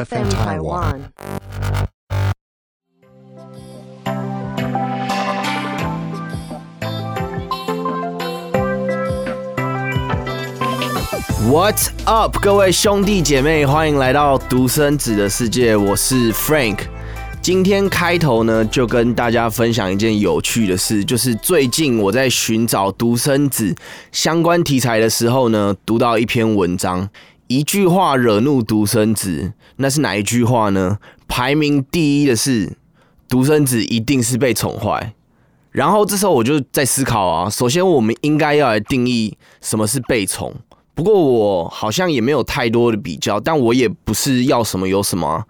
FM Taiwan. What's up，各位兄弟姐妹，欢迎来到独生子的世界，我是 Frank。今天开头呢，就跟大家分享一件有趣的事，就是最近我在寻找独生子相关题材的时候呢，读到一篇文章，一句话惹怒独生子，那是哪一句话呢？排名第一的是独生子一定是被宠坏。然后这时候我就在思考啊，首先我们应该要来定义什么是被宠。不过我好像也没有太多的比较，但我也不是要什么有什么。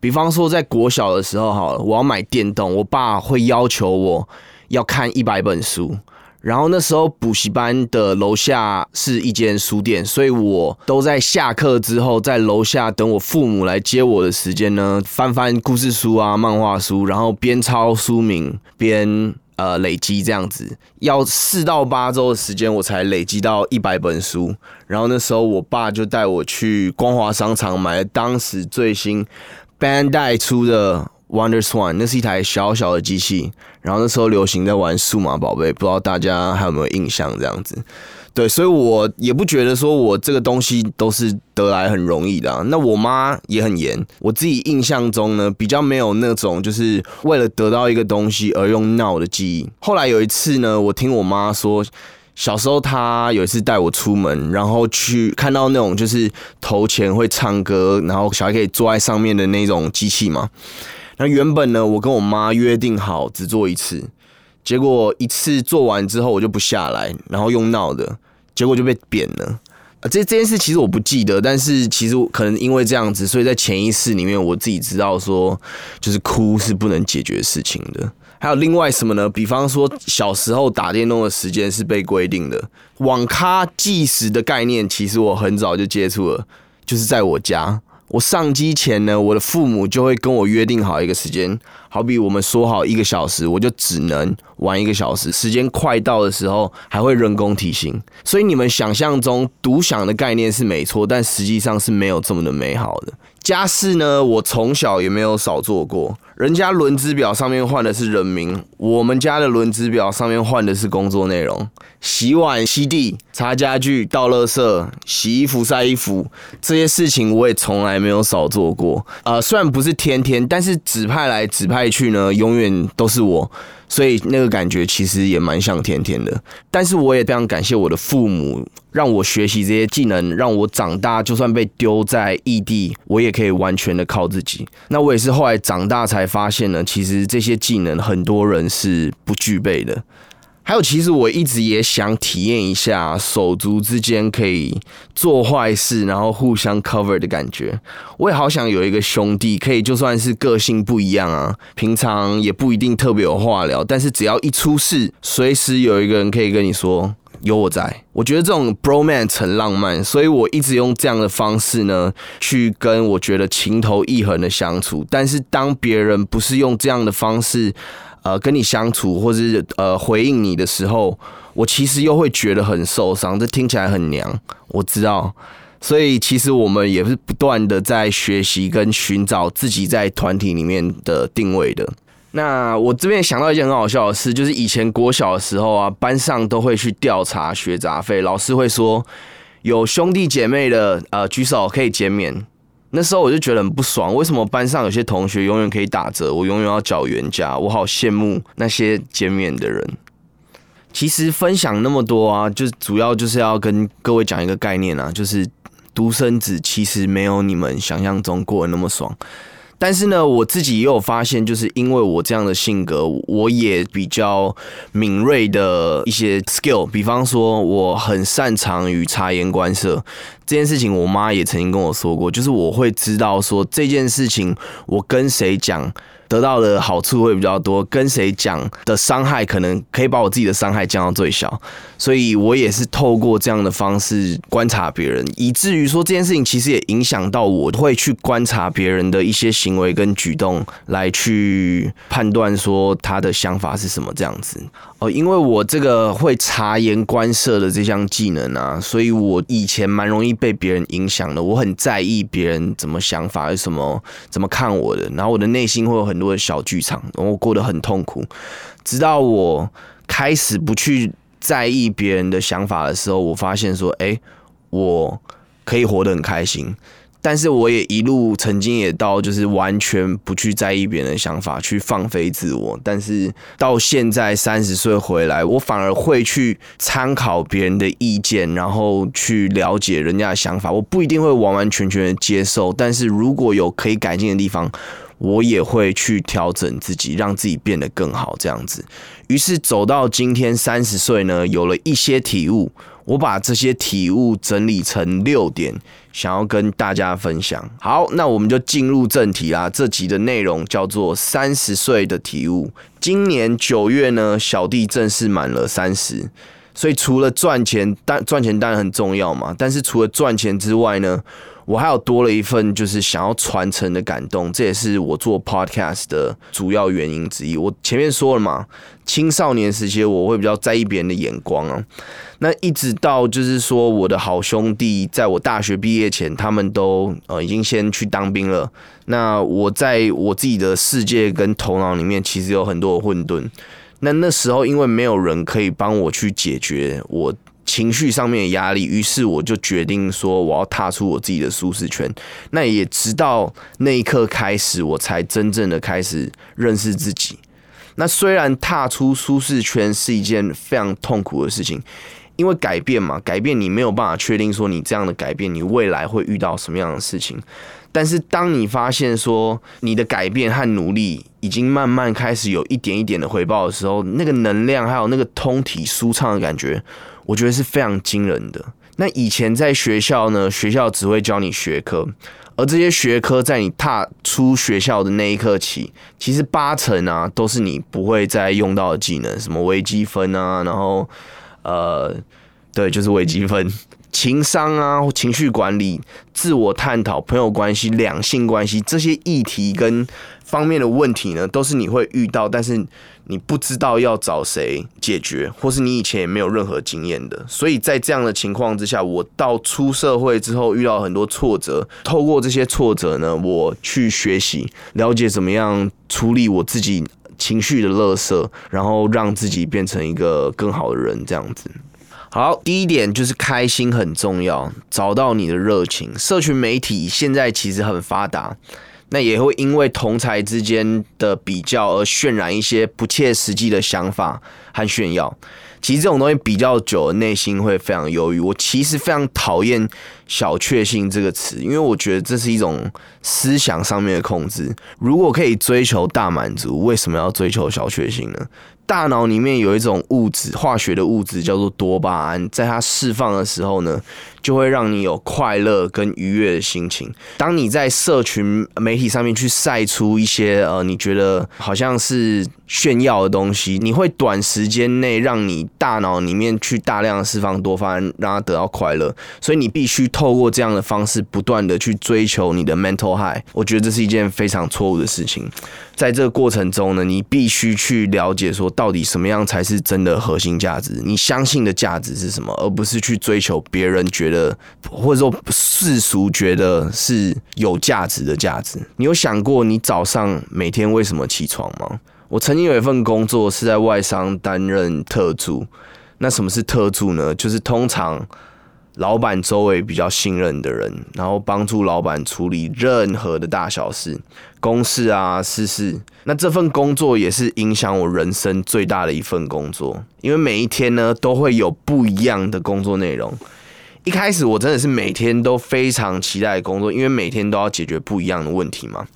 比方说在国小的时候，好了，我要买电动，我爸会要求我要看一百本书。然后那时候补习班的楼下是一间书店，所以我都在下课之后在楼下等我父母来接我的时间呢，翻翻故事书啊、漫画书，然后边抄书名边呃累积这样子，要四到八周的时间我才累积到一百本书。然后那时候我爸就带我去光华商场买了当时最新 Bandai 出的 Wonder Swan，那是一台小小的机器。然后那时候流行在玩数码宝贝，不知道大家还有没有印象？这样子，对，所以我也不觉得说我这个东西都是得来很容易的、那我妈也很严，我自己印象中呢，比较没有那种就是为了得到一个东西而用闹的记忆。后来有一次呢，我听我妈说。小时候，她有一次带我出门，然后去看到那种就是头前会唱歌，然后小孩可以坐在上面的那种机器嘛。那原本呢，我跟我妈约定好只做一次，结果一次做完之后我就不下来，然后用闹的，结果就被扁了。啊，这这件事其实我不记得，但是其实可能因为这样子，所以在潜意识里面我自己知道说，就是哭是不能解决事情的。还有另外什么呢？比方说小时候打电动的时间是被规定的，网咖计时的概念，其实我很早就接触了，就是在我家。我上机前呢，我的父母就会跟我约定好一个时间，好比我们说好一个小时，我就只能玩一个小时。时间快到的时候，还会人工提醒。所以你们想象中独享的概念是没错，但实际上是没有这么的美好的。家事呢，我从小也没有少做过。人家轮值表上面换的是人名，我们家的轮值表上面换的是工作内容。洗碗、吸地、擦家具、倒垃圾、洗衣服、晒衣服，这些事情我也从来没有少做过。呃，虽然不是天天，但是指派来指派去呢，永远都是我。所以那个感觉其实也蛮像天天的，但是我也非常感谢我的父母，让我学习这些技能，让我长大，就算被丢在异地，我也可以完全的靠自己。那我也是后来长大才发现呢，其实这些技能很多人是不具备的。还有，其实我一直也想体验一下手足之间可以做坏事，然后互相 cover 的感觉。我也好想有一个兄弟，可以就算是个性不一样啊，平常也不一定特别有话聊，但是只要一出事，随时有一个人可以跟你说有我在。我觉得这种 bro man 很浪漫，所以我一直用这样的方式呢，去跟我觉得情投意合的相处。但是当别人不是用这样的方式，呃，跟你相处或是呃回应你的时候，我其实又会觉得很受伤。这听起来很娘，我知道。所以其实我们也是不断的在学习跟寻找自己在团体里面的定位的。那我这边想到一件很好笑的事，就是以前国小的时候啊，班上都会去调查学杂费，老师会说有兄弟姐妹的呃举手可以减免。那时候我就觉得很不爽，为什么班上有些同学永远可以打折，我永远要缴原价？我好羡慕那些减免的人。其实分享那么多啊，就主要就是要跟各位讲一个概念啊，就是独生子其实没有你们想象中过得那么爽。但是呢，我自己也有发现，就是因为我这样的性格，我也比较敏锐的一些 skill，比方说我很擅长于察言观色这件事情，我妈也曾经跟我说过，就是我会知道说这件事情我跟谁讲。得到的好处会比较多，跟谁讲的伤害可能可以把我自己的伤害降到最小，所以我也是透过这样的方式观察别人，以至于说这件事情其实也影响到我会去观察别人的一些行为跟举动，来去判断说他的想法是什么这样子。哦，因为我这个会察言观色的这项技能啊，所以我以前蛮容易被别人影响的。我很在意别人怎么想法，是什么怎么看我的，然后我的内心会有很多的小剧场，然后过得很痛苦。直到我开始不去在意别人的想法的时候，我发现说，哎，我可以活得很开心。但是我也一路曾经也到，就是完全不去在意别人的想法，去放飞自我。但是到现在三十岁回来，我反而会去参考别人的意见，然后去了解人家的想法。我不一定会完完全全的接受，但是如果有可以改进的地方，我也会去调整自己，让自己变得更好。这样子，于是走到今天三十岁呢，有了一些体悟。我把这些体悟整理成六点，想要跟大家分享。好，那我们就进入正题啦。这集的内容叫做三十岁的体悟。今年九月呢，小弟正式满了三十，所以除了赚钱，但赚钱当然很重要嘛。但是除了赚钱之外呢？我还有多了一份就是想要传承的感动，这也是我做 podcast 的主要原因之一。我前面说了嘛，青少年时期我会比较在意别人的眼光啊。那一直到就是说，我的好兄弟在我大学毕业前，他们都呃已经先去当兵了。那我在我自己的世界跟头脑里面，其实有很多的混沌。那那时候因为没有人可以帮我去解决我。情绪上面的压力，于是我就决定说，我要踏出我自己的舒适圈。那也直到那一刻开始，我才真正的开始认识自己。那虽然踏出舒适圈是一件非常痛苦的事情，因为改变嘛，改变你没有办法确定说你这样的改变，你未来会遇到什么样的事情。但是当你发现说你的改变和努力已经慢慢开始有一点一点的回报的时候，那个能量还有那个通体舒畅的感觉。我觉得是非常惊人的。那以前在学校呢，学校只会教你学科，而这些学科在你踏出学校的那一刻起，其实八成啊都是你不会再用到的技能，什么微积分啊，然后呃，对，就是微积分。情商啊，情绪管理、自我探讨、朋友关系、两性关系这些议题跟方面的问题呢，都是你会遇到，但是你不知道要找谁解决，或是你以前也没有任何经验的。所以在这样的情况之下，我到出社会之后遇到很多挫折，透过这些挫折呢，我去学习了解怎么样处理我自己情绪的垃圾，然后让自己变成一个更好的人，这样子。好，第一点就是开心很重要，找到你的热情。社群媒体现在其实很发达，那也会因为同才之间的比较而渲染一些不切实际的想法和炫耀。其实这种东西比较久，内心会非常忧郁。我其实非常讨厌“小确幸”这个词，因为我觉得这是一种思想上面的控制。如果可以追求大满足，为什么要追求小确幸呢？大脑里面有一种物质，化学的物质叫做多巴胺，在它释放的时候呢，就会让你有快乐跟愉悦的心情。当你在社群媒体上面去晒出一些呃，你觉得好像是炫耀的东西，你会短时间内让你大脑里面去大量释放多巴胺，让它得到快乐。所以你必须透过这样的方式，不断的去追求你的 mental high。我觉得这是一件非常错误的事情。在这个过程中呢，你必须去了解说，到底什么样才是真的核心价值？你相信的价值是什么？而不是去追求别人觉得或者说世俗觉得是有价值的价值。你有想过你早上每天为什么起床吗？我曾经有一份工作是在外商担任特助。那什么是特助呢？就是通常。老板周围比较信任的人，然后帮助老板处理任何的大小事、公事啊、私事。那这份工作也是影响我人生最大的一份工作，因为每一天呢都会有不一样的工作内容。一开始我真的是每天都非常期待工作，因为每天都要解决不一样的问题嘛。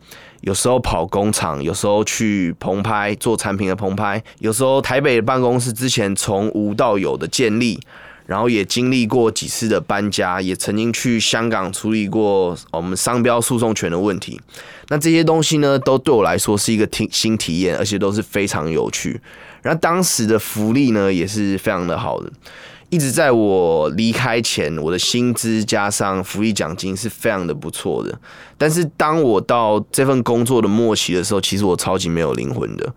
有时候跑工厂，有时候去棚拍做产品的棚拍，有时候台北的办公室之前从无到有的建立。然后也经历过几次的搬家，也曾经去香港处理过我们商标诉讼权的问题。那这些东西呢，都对我来说是一个体新体验，而且都是非常有趣。然后当时的福利呢，也是非常的好的。一直在我离开前，我的薪资加上福利奖金是非常的不错的。但是当我到这份工作的末期的时候，其实我超级没有灵魂的。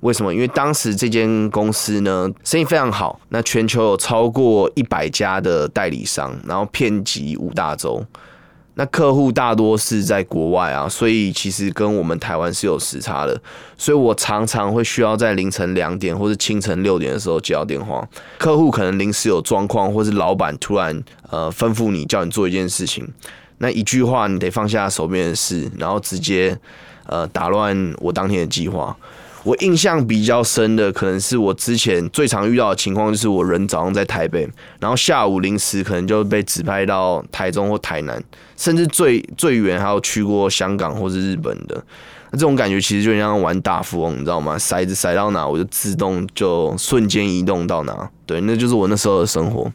为什么？因为当时这间公司呢，生意非常好，那全球有超过一百家的代理商，然后遍及五大洲。那客户大多是在国外啊，所以其实跟我们台湾是有时差的，所以我常常会需要在凌晨两点或者清晨六点的时候接到电话，客户可能临时有状况，或是老板突然呃吩咐你叫你做一件事情，那一句话你得放下手边的事，然后直接呃打乱我当天的计划。我印象比较深的，可能是我之前最常遇到的情况，就是我人早上在台北，然后下午临时可能就被指派到台中或台南，甚至最最远还有去过香港或是日本的。那这种感觉其实就像玩大富翁，你知道吗？骰子骰到哪，我就自动就瞬间移动到哪。对，那就是我那时候的生活。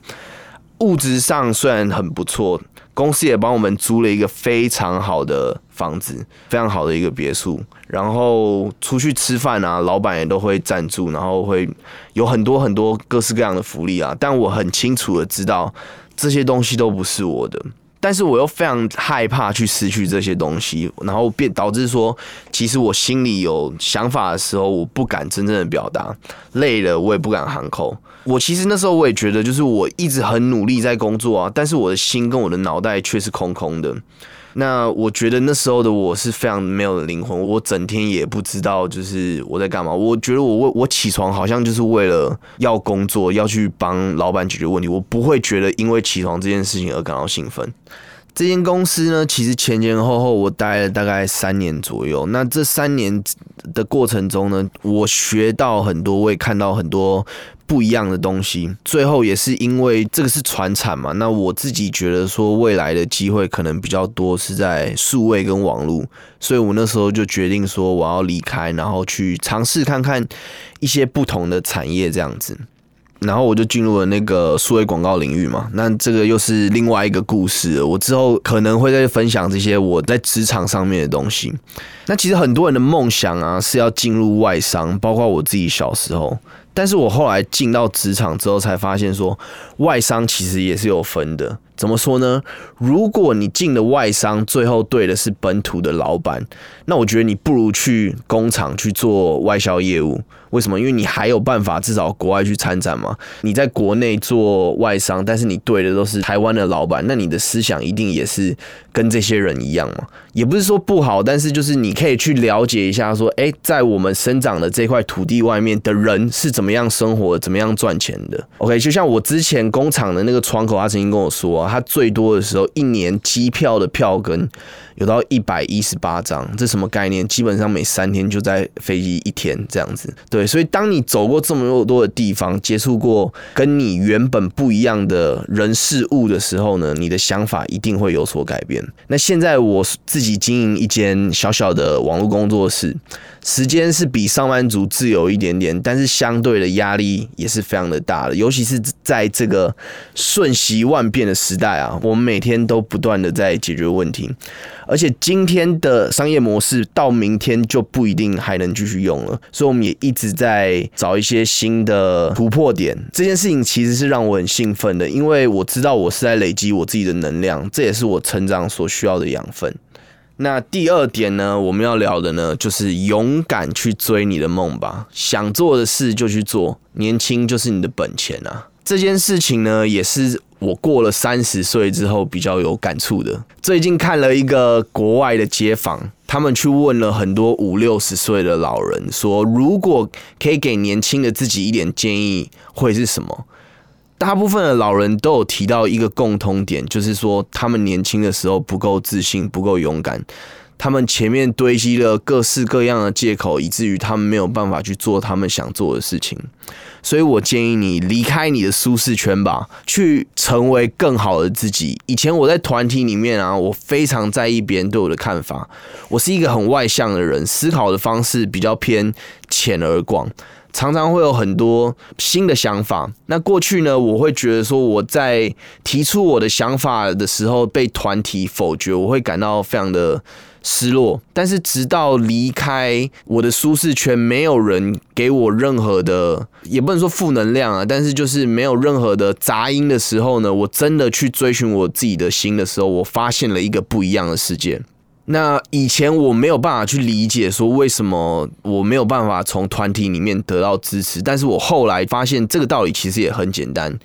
物质上虽然很不错。公司也帮我们租了一个非常好的房子，非常好的一个别墅。然后出去吃饭啊，老板也都会赞助，然后会有很多很多各式各样的福利啊。但我很清楚的知道，这些东西都不是我的。但是我又非常害怕去失去这些东西，然后变导致说，其实我心里有想法的时候，我不敢真正的表达，累了我也不敢喊口。我其实那时候我也觉得，就是我一直很努力在工作啊，但是我的心跟我的脑袋却是空空的。那我觉得那时候的我是非常没有灵魂，我整天也不知道就是我在干嘛。我觉得我为我起床好像就是为了要工作，要去帮老板解决问题。我不会觉得因为起床这件事情而感到兴奋。这间公司呢，其实前前后后我待了大概三年左右。那这三年的过程中呢，我学到很多，我也看到很多。不一样的东西，最后也是因为这个是传产嘛，那我自己觉得说未来的机会可能比较多是在数位跟网络，所以我那时候就决定说我要离开，然后去尝试看看一些不同的产业这样子，然后我就进入了那个数位广告领域嘛，那这个又是另外一个故事，我之后可能会再分享这些我在职场上面的东西。那其实很多人的梦想啊是要进入外商，包括我自己小时候。但是我后来进到职场之后，才发现说，外商其实也是有分的。怎么说呢？如果你进的外商，最后对的是本土的老板，那我觉得你不如去工厂去做外销业务。为什么？因为你还有办法至少国外去参展嘛。你在国内做外商，但是你对的都是台湾的老板，那你的思想一定也是跟这些人一样嘛。也不是说不好，但是就是你可以去了解一下，说，哎，在我们生长的这块土地外面的人是怎么样生活、怎么样赚钱的。OK，就像我之前工厂的那个窗口，他曾经跟我说，他最多的时候一年机票的票根。有到一百一十八张，这什么概念？基本上每三天就在飞机一天这样子。对，所以当你走过这么多的地方，接触过跟你原本不一样的人事物的时候呢，你的想法一定会有所改变。那现在我自己经营一间小小的网络工作室。时间是比上班族自由一点点，但是相对的压力也是非常的大的，尤其是在这个瞬息万变的时代啊，我们每天都不断的在解决问题，而且今天的商业模式到明天就不一定还能继续用了，所以我们也一直在找一些新的突破点。这件事情其实是让我很兴奋的，因为我知道我是在累积我自己的能量，这也是我成长所需要的养分。那第二点呢，我们要聊的呢，就是勇敢去追你的梦吧，想做的事就去做，年轻就是你的本钱啊。这件事情呢，也是我过了三十岁之后比较有感触的。最近看了一个国外的街访，他们去问了很多五六十岁的老人，说如果可以给年轻的自己一点建议，会是什么？大部分的老人都有提到一个共通点，就是说他们年轻的时候不够自信、不够勇敢，他们前面堆积了各式各样的借口，以至于他们没有办法去做他们想做的事情。所以我建议你离开你的舒适圈吧，去成为更好的自己。以前我在团体里面啊，我非常在意别人对我的看法。我是一个很外向的人，思考的方式比较偏浅而广。常常会有很多新的想法。那过去呢，我会觉得说我在提出我的想法的时候被团体否决，我会感到非常的。失落，但是直到离开我的舒适圈，没有人给我任何的，也不能说负能量啊，但是就是没有任何的杂音的时候呢，我真的去追寻我自己的心的时候，我发现了一个不一样的世界。那以前我没有办法去理解，说为什么我没有办法从团体里面得到支持，但是我后来发现这个道理其实也很简单，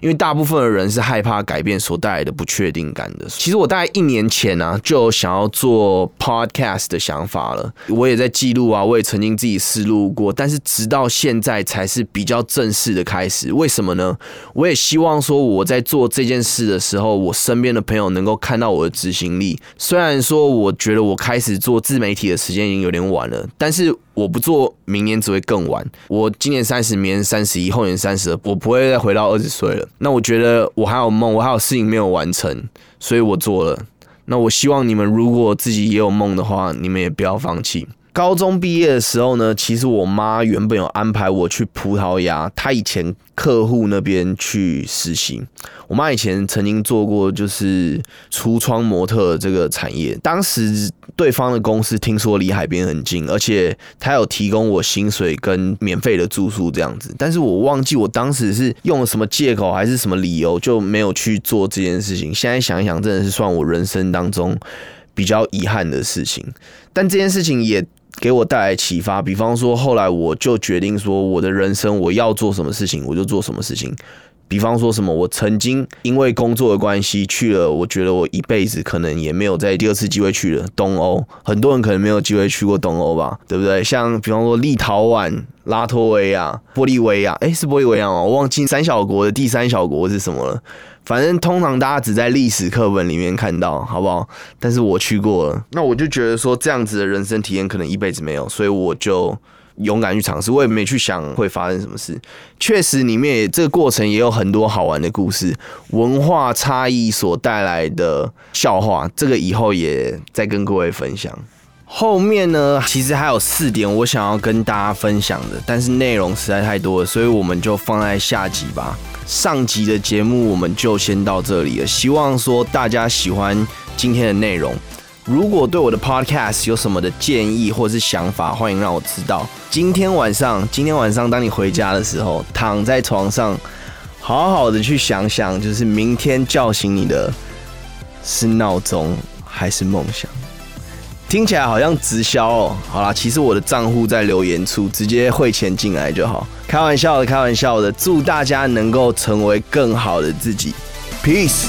因为大部分的人是害怕改变所带来的不确定感的。其实我大概一年前呢，就想要做 podcast 的想法了，我也在记录啊，我也曾经自己试录过，但是直到现在才是比较正式的开始。为什么呢？我也希望说我在做这件事的时候，我身边的朋友能够看到我的执行力。虽然说我。我觉得我开始做自媒体的时间已经有点晚了，但是我不做，明年只会更晚。我今年三十，明年三十一，后年三十，我不会再回到二十岁了。那我觉得我还有梦，我还有事情没有完成，所以我做了。那我希望你们如果自己也有梦的话，你们也不要放弃。高中毕业的时候呢，其实我妈原本有安排我去葡萄牙，她以前客户那边去实习。我妈以前曾经做过就是橱窗模特这个产业，当时对方的公司听说离海边很近，而且他有提供我薪水跟免费的住宿这样子。但是我忘记我当时是用了什么借口还是什么理由，就没有去做这件事情。现在想一想，真的是算我人生当中比较遗憾的事情。但这件事情也。给我带来启发，比方说，后来我就决定说，我的人生我要做什么事情，我就做什么事情。比方说什么，我曾经因为工作的关系去了，我觉得我一辈子可能也没有在第二次机会去了东欧。很多人可能没有机会去过东欧吧，对不对？像比方说立陶宛、拉脱维亚、玻利维亚，诶，是玻利维亚吗？我忘记三小国的第三小国是什么了。反正通常大家只在历史课本里面看到，好不好？但是我去过了，那我就觉得说这样子的人生体验可能一辈子没有，所以我就勇敢去尝试。我也没去想会发生什么事。确实，里面这个过程也有很多好玩的故事，文化差异所带来的笑话，这个以后也再跟各位分享。后面呢，其实还有四点我想要跟大家分享的，但是内容实在太多了，所以我们就放在下集吧。上集的节目我们就先到这里了，希望说大家喜欢今天的内容。如果对我的 podcast 有什么的建议或是想法，欢迎让我知道。今天晚上，今天晚上当你回家的时候，躺在床上，好好的去想想，就是明天叫醒你的是闹钟还是梦想？听起来好像直销哦。好啦，其实我的账户在留言处，直接汇钱进来就好。开玩笑的，开玩笑的。祝大家能够成为更好的自己，peace。